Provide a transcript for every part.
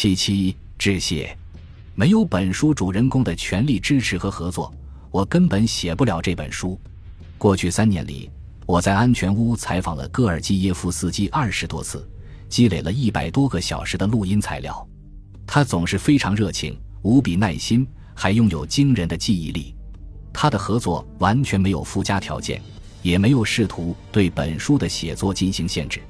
七七致谢。没有本书主人公的全力支持和合作，我根本写不了这本书。过去三年里，我在安全屋采访了戈尔基耶夫斯基二十多次，积累了一百多个小时的录音材料。他总是非常热情，无比耐心，还拥有惊人的记忆力。他的合作完全没有附加条件，也没有试图对本书的写作进行限制。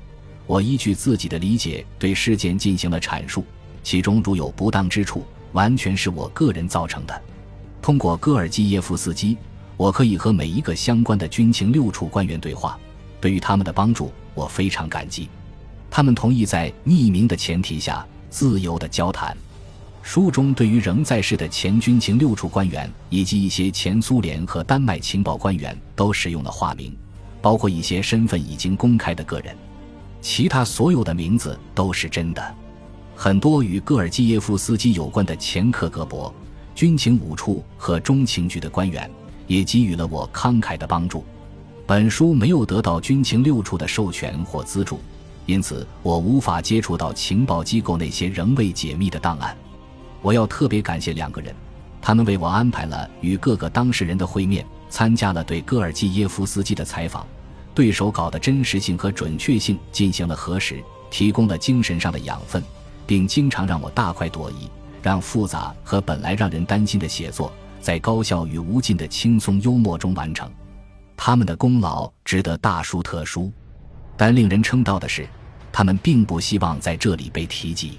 我依据自己的理解对事件进行了阐述，其中如有不当之处。完全是我个人造成的。通过戈尔基耶夫斯基，我可以和每一个相关的军情六处官员对话。对于他们的帮助，我非常感激。他们同意在匿名的前提下自由的交谈。书中对于仍在世的前军情六处官员以及一些前苏联和丹麦情报官员都使用了化名，包括一些身份已经公开的个人。其他所有的名字都是真的。很多与戈尔基耶夫斯基有关的前克格勃、军情五处和中情局的官员也给予了我慷慨的帮助。本书没有得到军情六处的授权或资助，因此我无法接触到情报机构那些仍未解密的档案。我要特别感谢两个人，他们为我安排了与各个当事人的会面，参加了对戈尔基耶夫斯基的采访，对手稿的真实性和准确性进行了核实，提供了精神上的养分。并经常让我大快朵颐，让复杂和本来让人担心的写作在高效与无尽的轻松幽默中完成。他们的功劳值得大书特书，但令人称道的是，他们并不希望在这里被提及。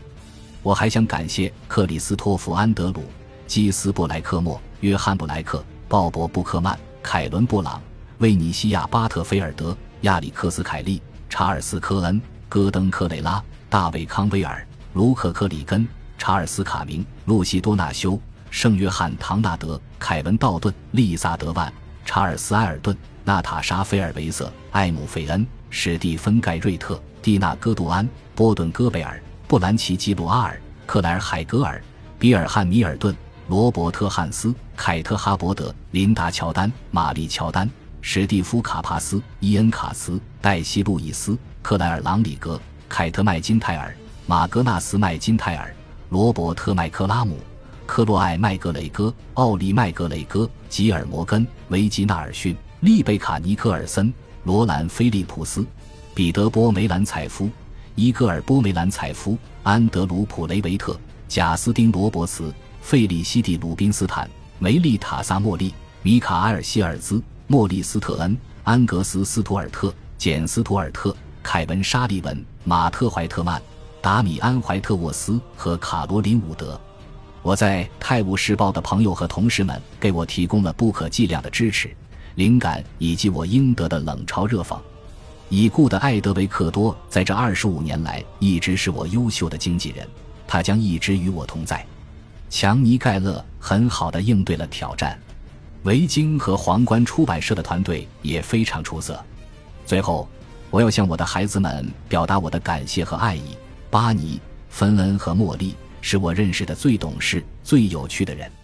我还想感谢克里斯托弗·安德鲁、基斯·布莱克莫、约翰·布莱克、鲍勃·布克曼、凯伦·布朗、维尼西亚·巴特菲尔德、亚历克斯·凯利、查尔斯·科恩、戈登·克雷拉、大卫·康威尔。卢克·克里根、查尔斯·卡明、露西·多纳修、圣约翰·唐纳德、凯文·道顿、丽萨·德万、查尔斯·埃尔顿、娜塔莎·菲尔维瑟、艾姆·费恩、史蒂芬·盖瑞特、蒂娜·戈杜安、波顿·戈贝尔、布兰奇·基鲁阿尔、克莱尔·海格尔、比尔汉·米尔顿、罗伯特·汉斯、凯特·哈伯德、琳达·乔丹、玛丽·乔丹、史蒂夫·卡帕斯、伊恩·卡斯、黛西·路易斯、克莱尔·朗里格、凯特·麦金泰尔。马格纳斯·麦金泰尔、罗伯特·麦克拉姆、克洛艾·麦格雷戈、奥利·麦格雷戈、吉尔·摩根、维吉纳尔逊、丽贝卡·尼克尔森、罗兰·菲利普斯、彼得·波梅兰采夫、伊戈尔·波梅兰采夫、安德鲁·普雷维特、贾斯汀·罗伯茨、费利西蒂·鲁宾斯坦、梅丽塔·萨莫利、米卡埃尔·希尔兹、莫里斯特恩、安格斯·斯图尔特、简·斯图尔特、凯文·沙利文、马特·怀特曼。达米安·怀特沃斯和卡罗琳·伍德，我在《泰晤士报》的朋友和同事们给我提供了不可计量的支持、灵感以及我应得的冷嘲热讽。已故的艾德维克多在这二十五年来一直是我优秀的经纪人，他将一直与我同在。强尼·盖勒很好的应对了挑战，维京和皇冠出版社的团队也非常出色。最后，我要向我的孩子们表达我的感谢和爱意。巴尼、芬恩和茉莉是我认识的最懂事、最有趣的人。